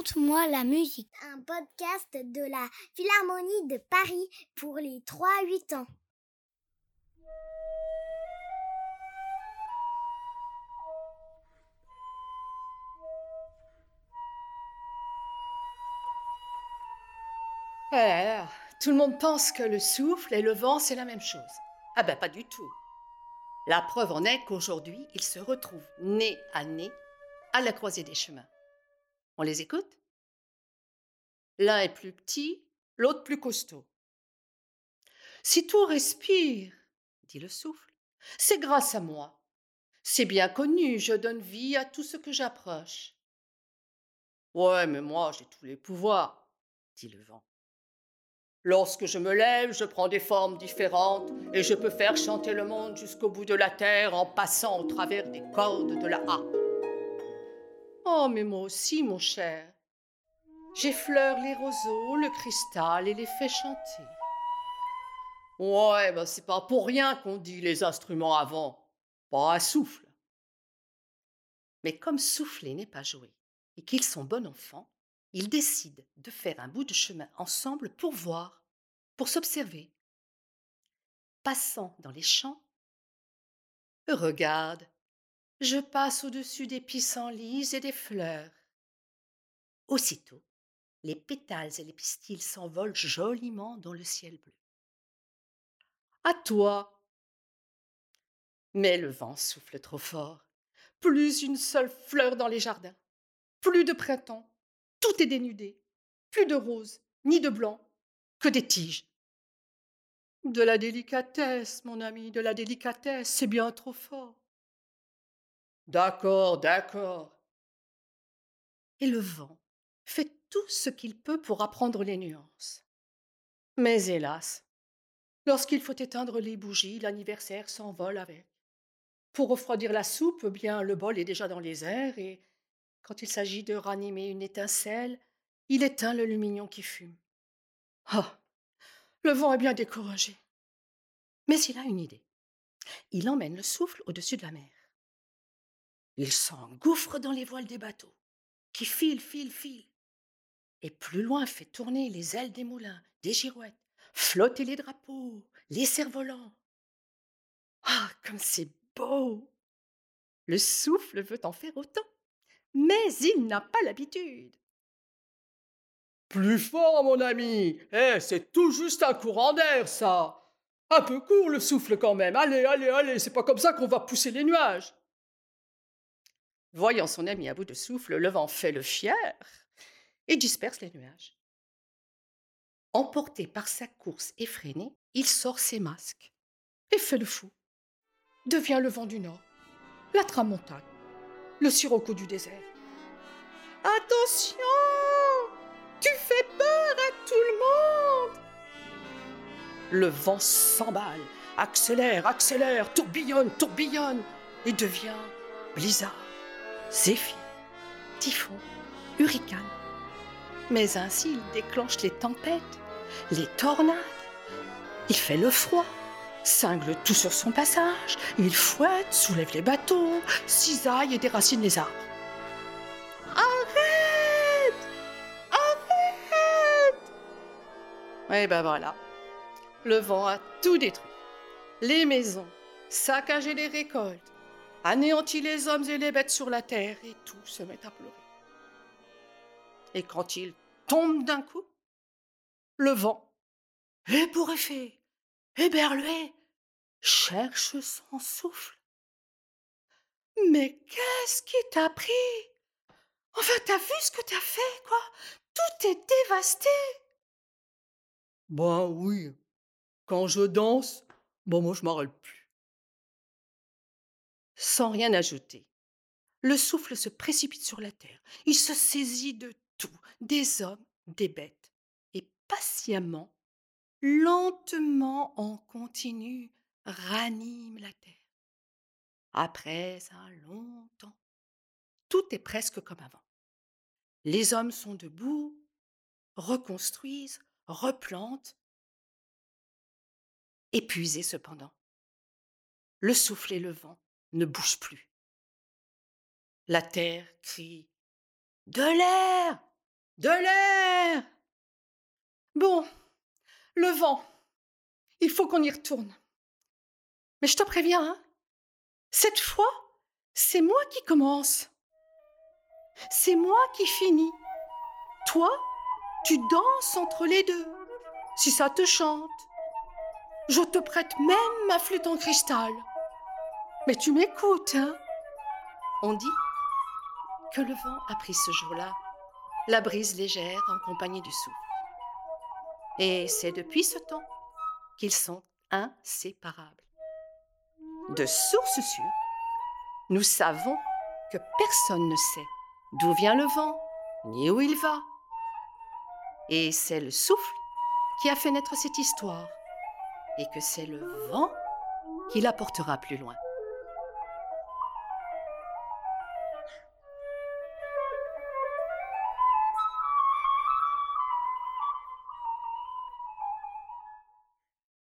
Raconte-moi la musique. Un podcast de la Philharmonie de Paris pour les 3-8 ans. Alors, tout le monde pense que le souffle et le vent, c'est la même chose. Ah ben pas du tout. La preuve en est qu'aujourd'hui, ils se retrouvent nez à nez à la croisée des chemins. On les écoute? L'un est plus petit, l'autre plus costaud. Si tout respire, dit le souffle, c'est grâce à moi. C'est bien connu, je donne vie à tout ce que j'approche. Ouais, mais moi, j'ai tous les pouvoirs, dit le vent. Lorsque je me lève, je prends des formes différentes et je peux faire chanter le monde jusqu'au bout de la terre en passant au travers des cordes de la harpe. Oh, mais moi aussi, mon cher. J'effleure les roseaux, le cristal et les fais chanter. Ouais, ben c'est pas pour rien qu'on dit les instruments avant, pas à souffle. Mais comme souffler n'est pas jouer et qu'ils sont bons enfants, ils décident de faire un bout de chemin ensemble pour voir, pour s'observer. Passant dans les champs, regarde, je passe au-dessus des pissenlits et des fleurs. Aussitôt, les pétales et les pistils s'envolent joliment dans le ciel bleu. À toi. Mais le vent souffle trop fort. Plus une seule fleur dans les jardins. Plus de printemps. Tout est dénudé. Plus de roses, ni de blanc, que des tiges. De la délicatesse, mon ami, de la délicatesse, c'est bien trop fort. D'accord, d'accord. Et le vent fait tout ce qu'il peut pour apprendre les nuances. Mais hélas, lorsqu'il faut éteindre les bougies, l'anniversaire s'envole avec. Pour refroidir la soupe, bien le bol est déjà dans les airs et quand il s'agit de ranimer une étincelle, il éteint le lumignon qui fume. Ah. Le vent est bien découragé. Mais il a une idée. Il emmène le souffle au-dessus de la mer. Il s'engouffre dans les voiles des bateaux, qui filent, filent, filent. Et plus loin fait tourner les ailes des moulins, des girouettes, flotter les drapeaux, les cerfs-volants. Ah, comme c'est beau Le souffle veut en faire autant, mais il n'a pas l'habitude. Plus fort, mon ami Eh, c'est tout juste un courant d'air, ça Un peu court le souffle quand même. Allez, allez, allez, c'est pas comme ça qu'on va pousser les nuages. Voyant son ami à bout de souffle, le vent fait le fier et disperse les nuages. Emporté par sa course effrénée, il sort ses masques et fait le fou. Devient le vent du nord, la tramontane, le sirocco du désert. Attention Tu fais peur à tout le monde Le vent s'emballe, accélère, accélère, tourbillonne, tourbillonne et devient blizzard zéphyr, typhon, hurricane. Mais ainsi il déclenche les tempêtes, les tornades. Il fait le froid, cingle tout sur son passage, il fouette, soulève les bateaux, cisaille et déracine les arbres. Arrête Arrête Et ben voilà, le vent a tout détruit. Les maisons, saccagé les récoltes, anéantit les hommes et les bêtes sur la terre, et tout se met à pleurer. Et quand il tombe d'un coup, le vent, ébouriffé, éberlué, cherche son souffle. Mais qu'est-ce qui t'a pris? Enfin, t'as vu ce que t'as fait, quoi? Tout est dévasté. Ben oui, quand je danse, bon, moi je m'arrête plus sans rien ajouter. Le souffle se précipite sur la terre. Il se saisit de tout, des hommes, des bêtes, et patiemment, lentement en continu, ranime la terre. Après un long temps, tout est presque comme avant. Les hommes sont debout, reconstruisent, replantent, épuisés cependant. Le souffle et le vent ne bouge plus. La terre crie De l'air De l'air Bon, le vent. Il faut qu'on y retourne. Mais je te préviens, hein, cette fois, c'est moi qui commence. C'est moi qui finis. Toi, tu danses entre les deux, si ça te chante. Je te prête même ma flûte en cristal. Mais tu m'écoutes, hein On dit que le vent a pris ce jour-là la brise légère en compagnie du souffle. Et c'est depuis ce temps qu'ils sont inséparables. De source sûre, nous savons que personne ne sait d'où vient le vent, ni où il va. Et c'est le souffle qui a fait naître cette histoire, et que c'est le vent qui la portera plus loin.